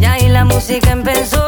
y ahí la música empezó.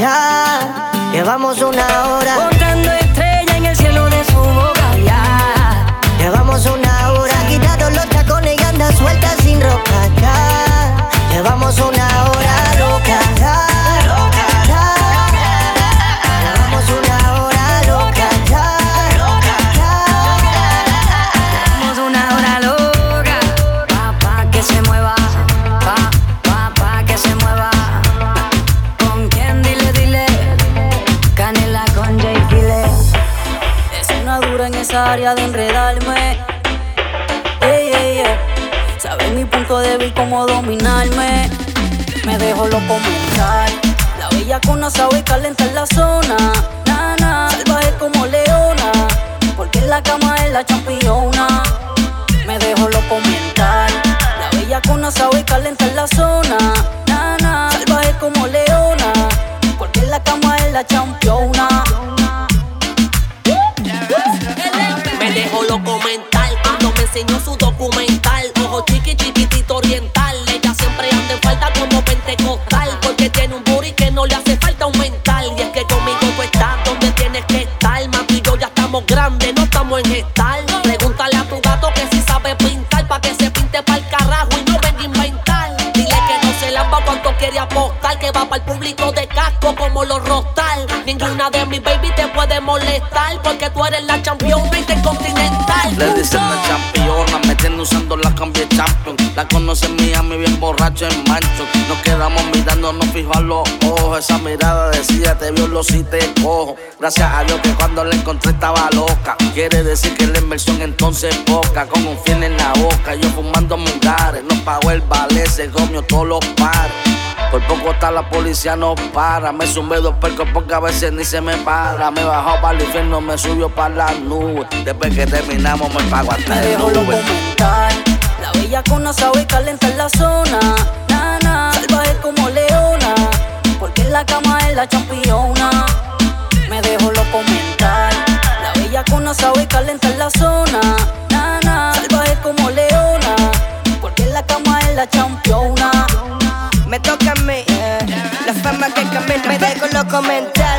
Ya. Llevamos una hora, Punto débil, cómo dominarme. Me dejo lo comentar. La bella con sabe calentar la zona. Nana, salvaje como leona. Porque en la cama es la championa. Me dejo lo comentar. La bella con sabe calentar la zona. Nana, salvaje como leona. Porque en la cama es la championa. Para el público de casco como los rostal. Ninguna de mis baby te puede molestar. Porque tú eres la campeona intercontinental. Le dicen la campeona, me tiene usando la cambia champion. La conoce en Miami, bien borracho en mancho. Nos quedamos mirándonos fijo a los ojos. Esa mirada decía, te violo si te cojo. Gracias a Dios que cuando la encontré estaba loca. Quiere decir que la inversión entonces es poca. Con un fiel en la boca, yo fumando mungares. No pagó el ballet, se comió todos los pares. Por poco está la policía no para. Me sumé dos percos porque a veces ni se me para. Me bajó para el infierno, me subió para la nube. Después que terminamos me pago hasta Me el dejo lo Uber. comentar. La bella con sabe calentar la zona. Nana, salvaje como leona. Porque en la cama es la championa. Me dejo lo comentar. La bella con sabe calentar la zona. Nana, salvaje como leona. Porque en la cama es la championa. Me toca a mí, la fama que camina, me dejo lo comentar.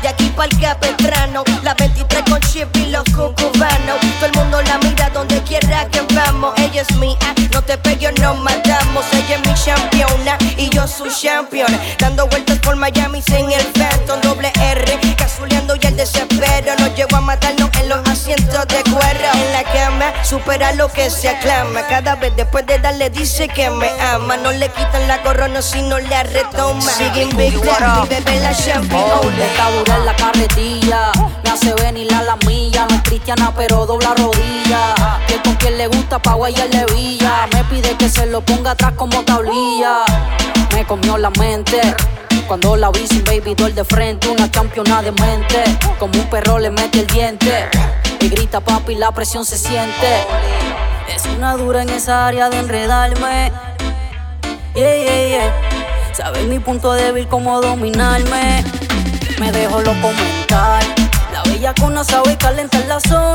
De aquí para el capestrano, la 23 con chip y los cucubanos. Todo el mundo la mira donde quiera que vamos. Ella es mía, no te pegues, nos matamos. Ella es mi campeona y yo su champion. Dando vueltas por Miami sin el Phantom, doble R. Cazuleando y el desespero supera lo que se aclama. Cada vez después de darle dice que me ama. No le quitan la corona si no le retoma. Siguen Big Daddy, bebe la champagne. Oh, en la carretilla. Me hace venir a la milla. No es cristiana, pero dobla rodilla. Que con quien le gusta pa' le villa. Me pide que se lo ponga atrás como tablilla. Me comió la mente. Cuando la vi sin baby doll de frente, una campeona de mente. Como un perro le mete el diente. Y grita papi, la presión se siente. Es una dura en esa área de enredarme. Yeah, yeah, yeah. Sabe mi punto débil, cómo dominarme. Me dejo lo comentar. La bella con sabe calentar la zona.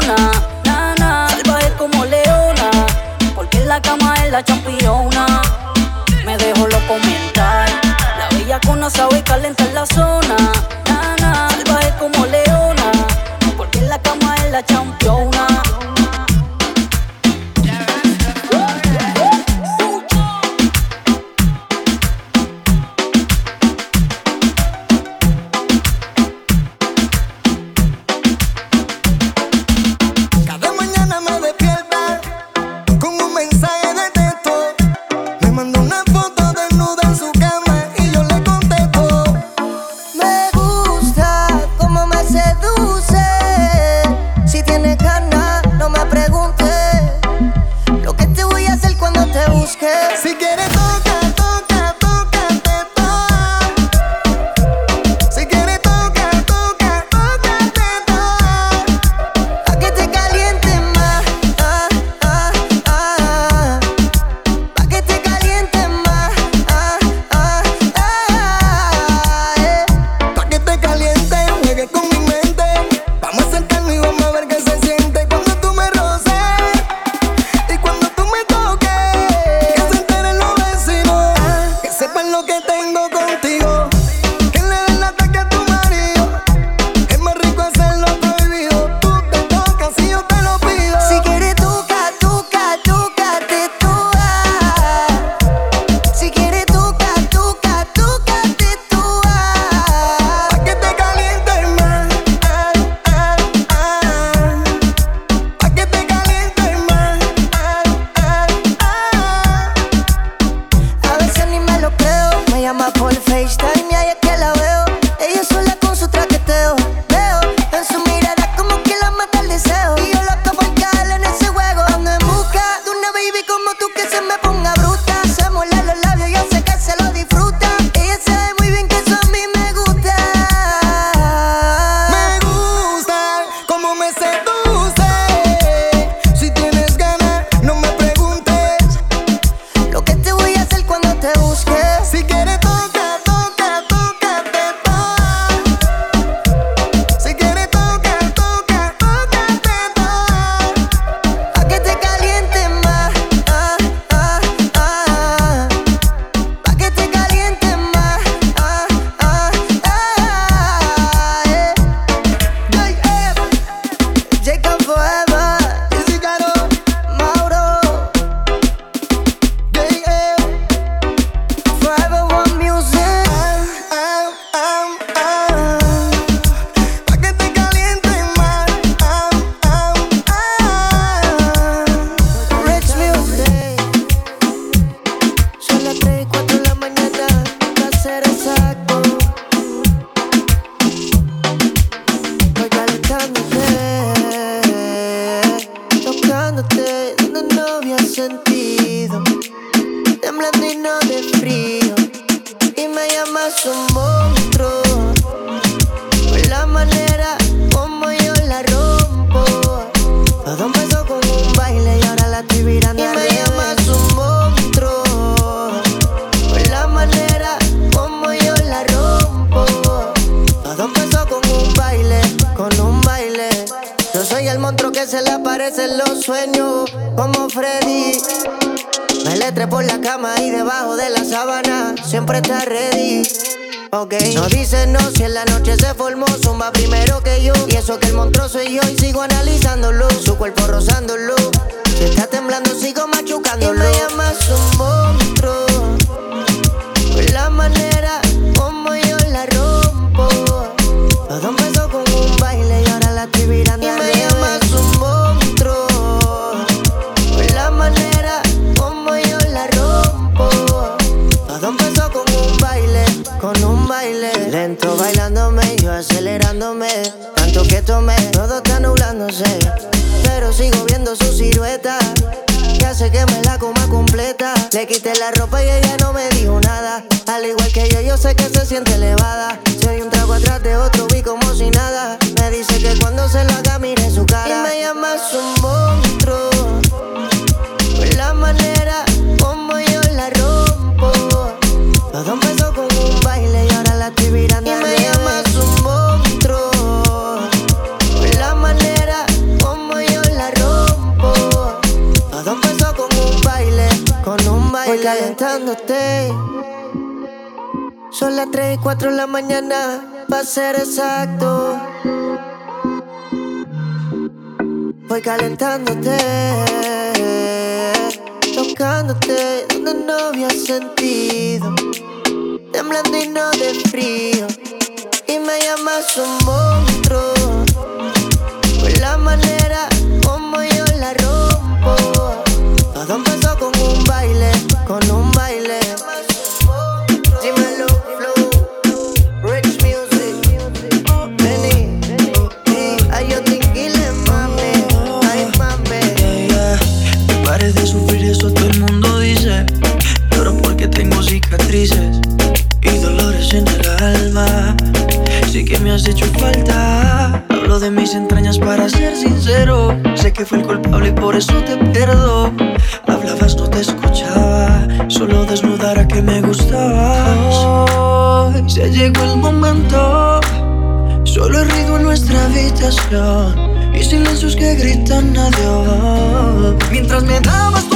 Con un baile. Lento bailándome, yo acelerándome. Tanto que tomé, todo está nublándose. Pero sigo viendo su silueta. Que hace que me la coma completa. Le quité la ropa y ella no me dijo nada. Al igual que yo, yo sé que se siente elevada. Si hay un trago atrás de otro, vi como si nada. Me dice que cuando se lo haga, mire su cara. Y me llamas un calentándote. Son las 3 y 4 de la mañana, para ser exacto. Voy calentándote, tocándote donde no había sentido, temblando y no de frío. Y me llamas un monstruo por la manera sufrir, eso todo el mundo dice. Lloro porque tengo cicatrices y dolores en el alma. Sí que me has hecho falta. Hablo de mis entrañas para ser sincero. Sé que fui el culpable y por eso te pierdo. Hablabas, no te escuchaba. Solo desnudara que me gustabas. Hoy se llegó el momento. Solo he ruido en nuestra habitación y silencios que gritan adiós. Mientras me dabas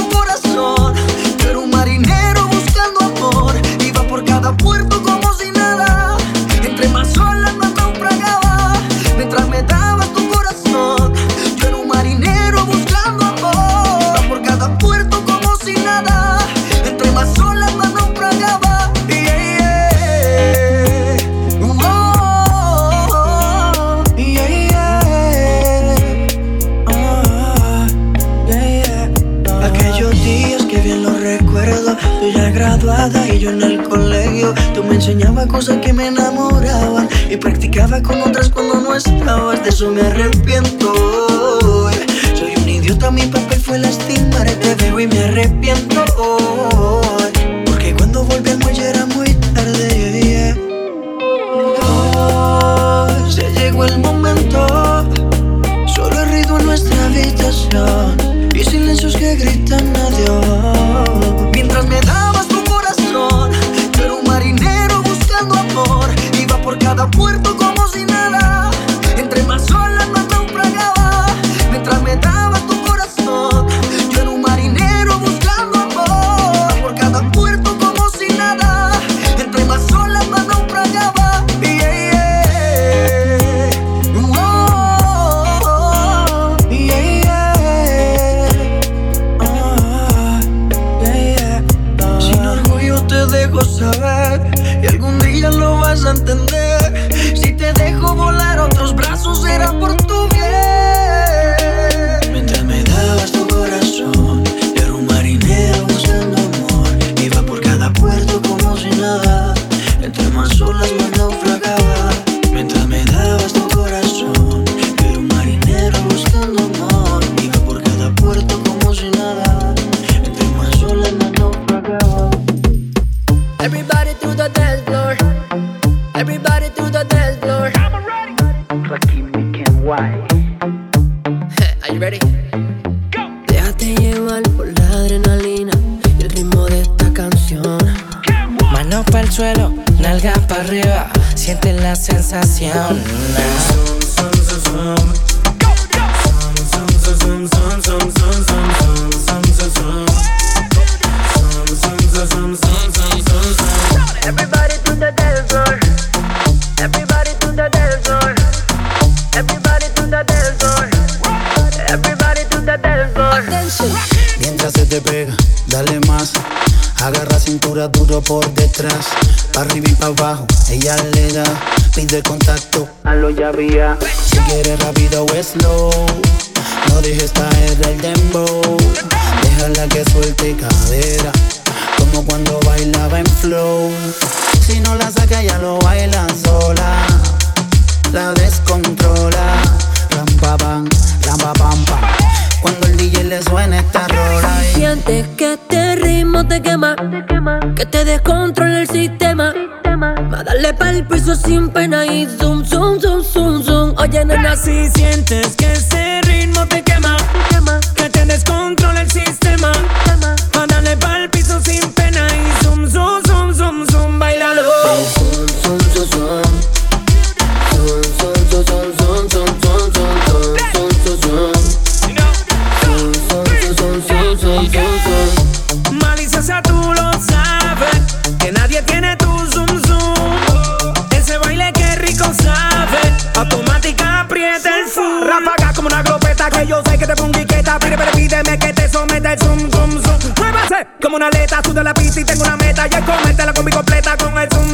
abajo, ella le da. Pide contacto, hazlo ya vía. Si quieres rápido o slow. No dejes caer el dembow. Déjala que suelte cadera. como cuando bailaba en flow. Si no la saca, ya lo baila sola. La descontrola. Ram pa pam, ram pa pam pam. Cuando el DJ le suena esta rola. y- Sientes que este ritmo te quema, que te descontrola el sistema. Va a darle pa'l piso sin pena y zoom, zoom, zoom, zoom, zoom. Oye, nena, Si sientes que ese ritmo te quema, que te descontrola el sistema. Como una aleta, suda la pista y tengo una meta. Y es comértela con mi completa con el zoom.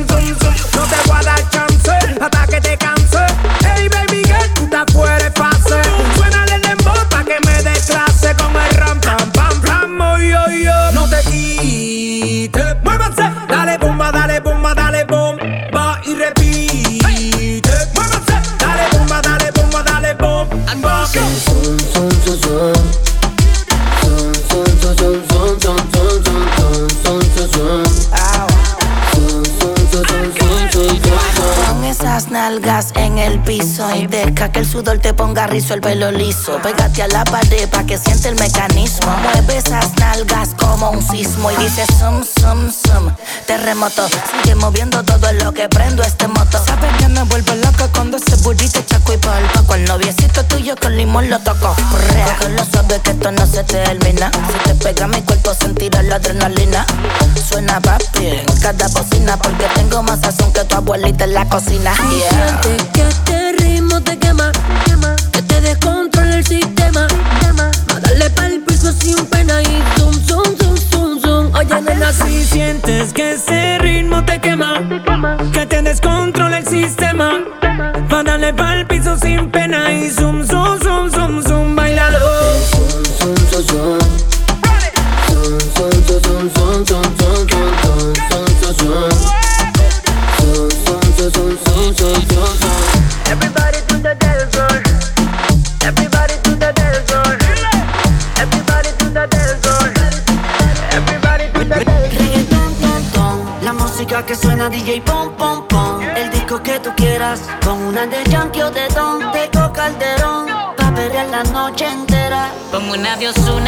Deja que el sudor te ponga rizo el pelo liso. Pégate a la pared pa' que siente el mecanismo. Mueve esas nalgas como un sismo y dice sum, sum, sum. Terremoto, sigue moviendo todo lo que prendo este moto. Sabes que me vuelvo loca cuando ese burrito chaco y palpa. Con el noviecito tuyo con limón lo toco. lo suave que esto no se termina. Si te pega mi cuerpo sentirá la adrenalina. Suena papi en cada bocina porque tengo más sazón que tu abuelita en la cocina. Yeah. Te quema, que te descontrola el sistema. Va a darle pa'l piso sin pena y zoom, zoom, zoom, zoom, zoom. Oye, nena, Si sientes que ese ritmo te quema, que te descontrola el sistema. Pa' darle pa'l piso sin pena y zoom, Pongo una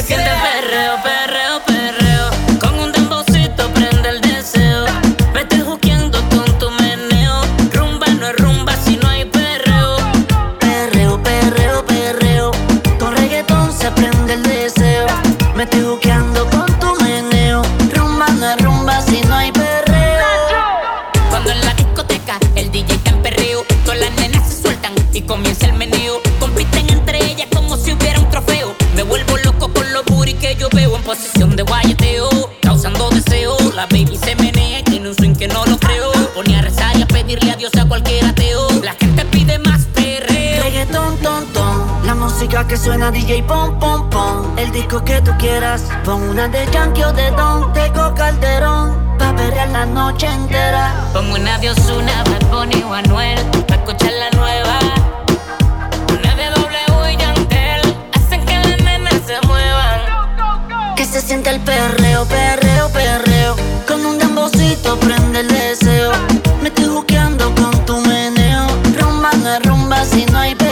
se siente crea. Disco que tú quieras. Pon una de Yankee o de Don, Teco Calderón. Pa' perrear la noche entera. Pongo una de Ozuna, Bad Bunny o Anuel Pa' escuchar la nueva Una de W y Yandel Hacen que las nenas se muevan Que se siente el perreo, perreo, perreo. Con un dembocito prende el deseo. Me estoy juqueando con tu meneo. Rumba no es rumba si no hay perreo.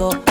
No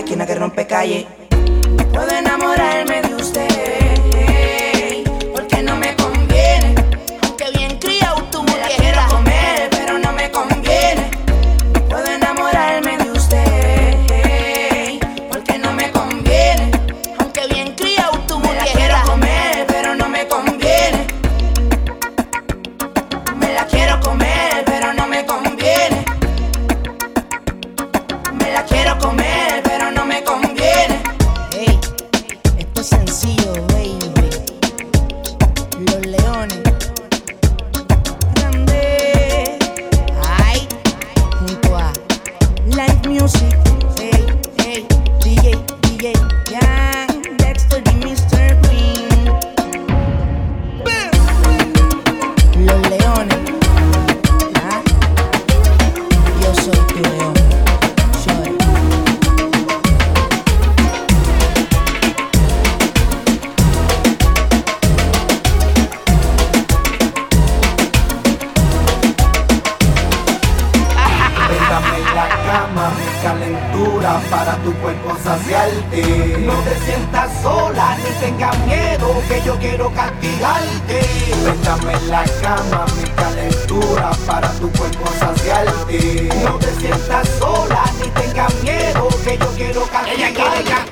esquina que rompe calle. Pueden tu cuerpo saciarte. No te sientas sola ni tengas miedo, que yo quiero cantar. Ella quiere cantar.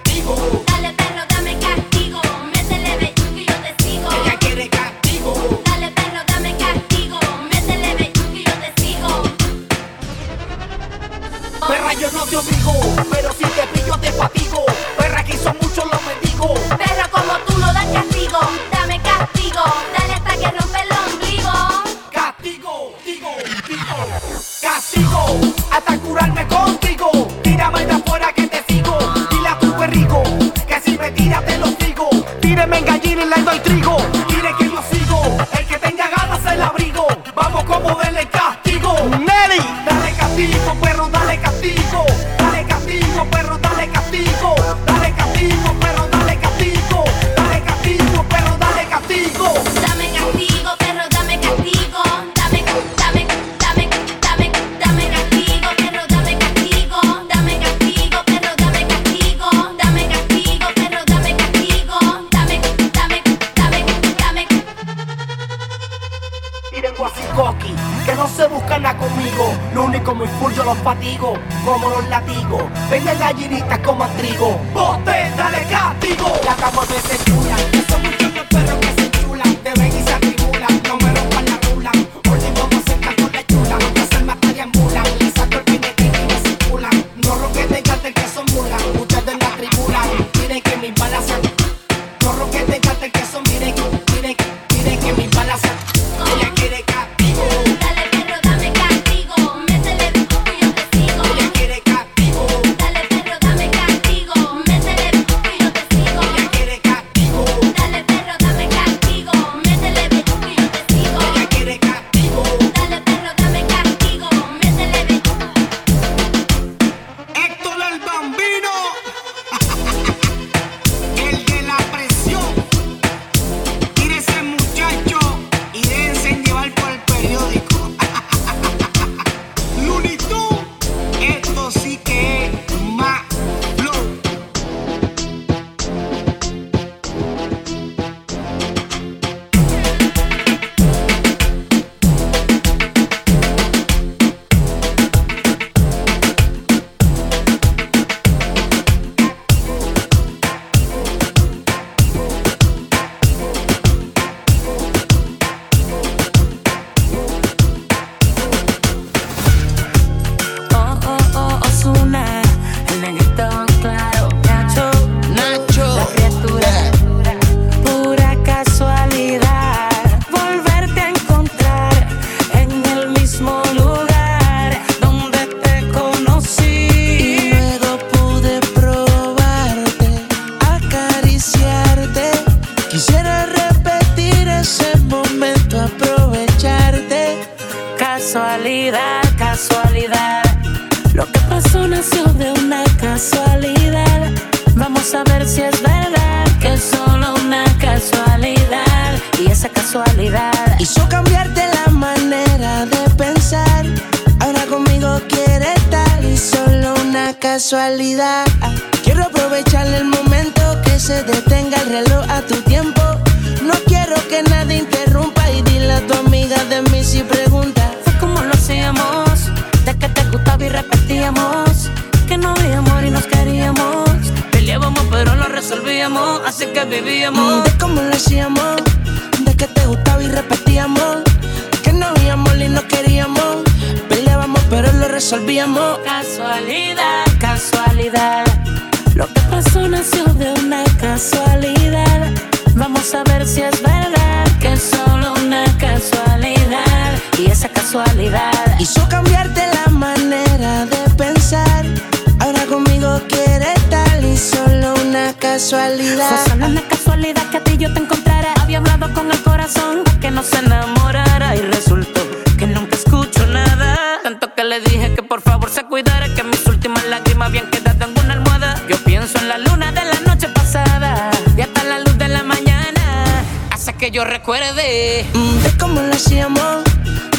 Fue solo una casualidad que a ti yo te encontrara. Había hablado con el corazón que no se enamorara y resultó que nunca escucho nada. Tanto que le dije que por favor se cuidara, que mis últimas lágrimas habían quedado en una almohada. Yo pienso en la luna de la noche pasada y hasta la luz de la mañana hace que yo recuerde. De cómo lo hacíamos,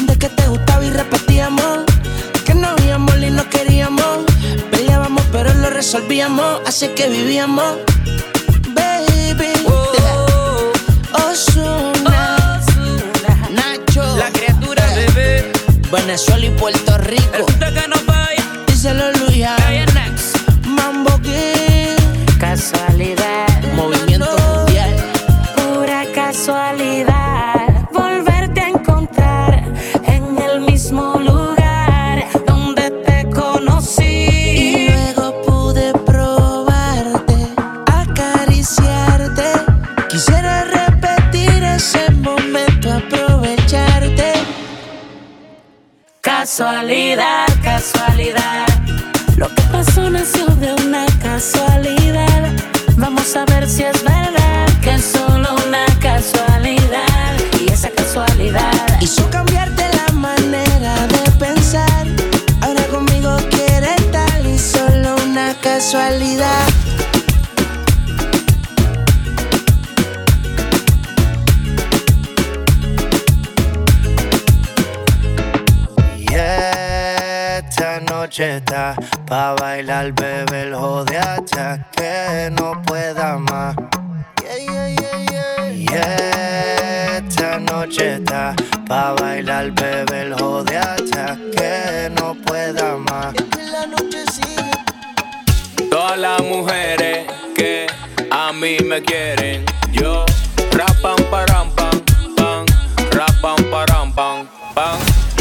de que te gustaba y repetíamos. Que no había amor y no queríamos. Peleábamos pero lo resolvíamos, así que vivíamos. Venezuela y Puerto Rico. que no. Díselo Luya, Mambo King, Casualidad, casualidad. Y esta noche está pa' bailar, bebé, el jode hasta que no pueda más. Y esta noche está pa' bailar, bebé, el jode hasta que no pueda más. Todas las mujeres que a mí me quieren, yo rapam param pam pam, rapam param pam pam.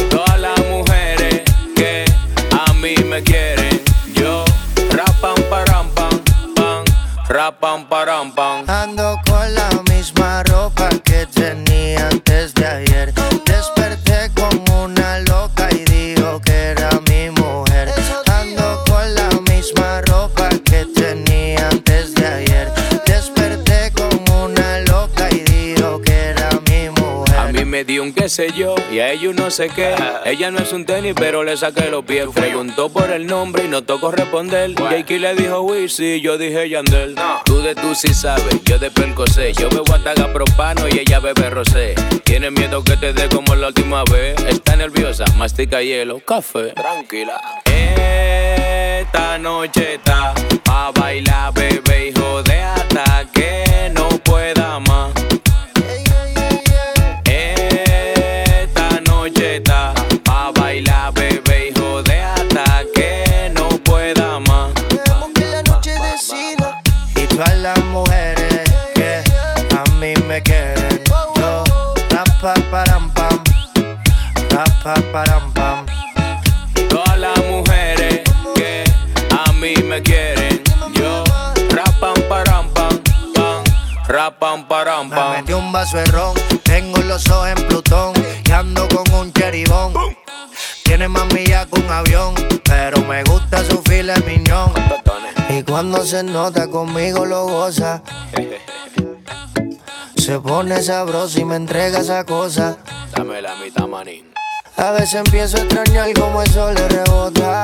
Todas las mujeres que a mí me quieren, yo rapam param pam pam, rapam param pam. Ando con la misma ropa que tenía antes de ayer. Un qué sé yo y a ellos no sé qué. Ella no es un tenis, pero le saqué los pies. Preguntó por el nombre y no tocó responder. Jakey le dijo Wizzy, yo dije Yandel. Tú de tú sí sabes, yo de Percocé. Yo bebo ataga propano y ella bebe rosé. Tiene miedo que te dé como la última vez. Está nerviosa, mastica hielo, café. Tranquila. Esta noche está Tengo los ojos en Plutón y ando con un cheribón. Tiene más millas que un avión, pero me gusta su fila miñón. Y cuando se nota conmigo lo goza. Se pone sabroso y me entrega esa cosa. Dame la mitad, manín. A veces empiezo a extrañar como el sol le rebota.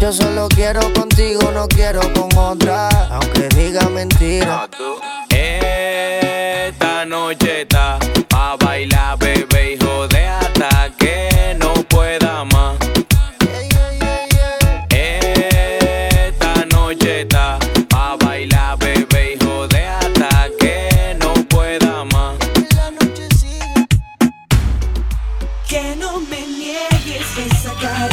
Yo solo quiero contigo, no quiero con otra. Aunque diga mentira. Ah, eh esta noche está pa' bailar, bebé, hijo de hasta que no pueda más. Esta noche está pa' bailar, bebé, hijo de hasta que no pueda más. La noche. Que no me niegues esa cara.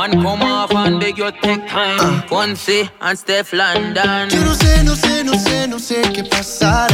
Man, come off and beg you take time. Ah. Fonse and Steph London. Yo no sé, no sé, no sé, no sé qué pasará.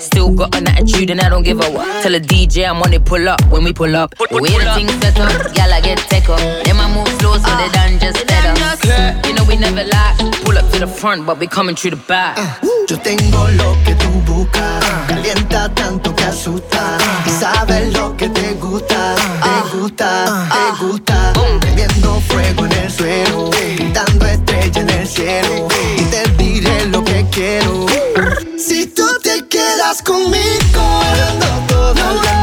Still got an attitude and I don't give a what. Tell a DJ I'm on it, pull up when we pull up. The way the things set up, y'all I get take up. Then I move slow so they done just better. You know we never lie. Pull up to the front, but we coming through the back. Uh, yo tengo lo que tú buscas, calienta tanto que asusta. Y sabes lo que te gusta, te uh, gusta, te uh, gusta. Prendiendo fuego en el suelo, pintando estrellas en el cielo. Y te diré lo que quiero. Si tú hablas conmigo. No, no,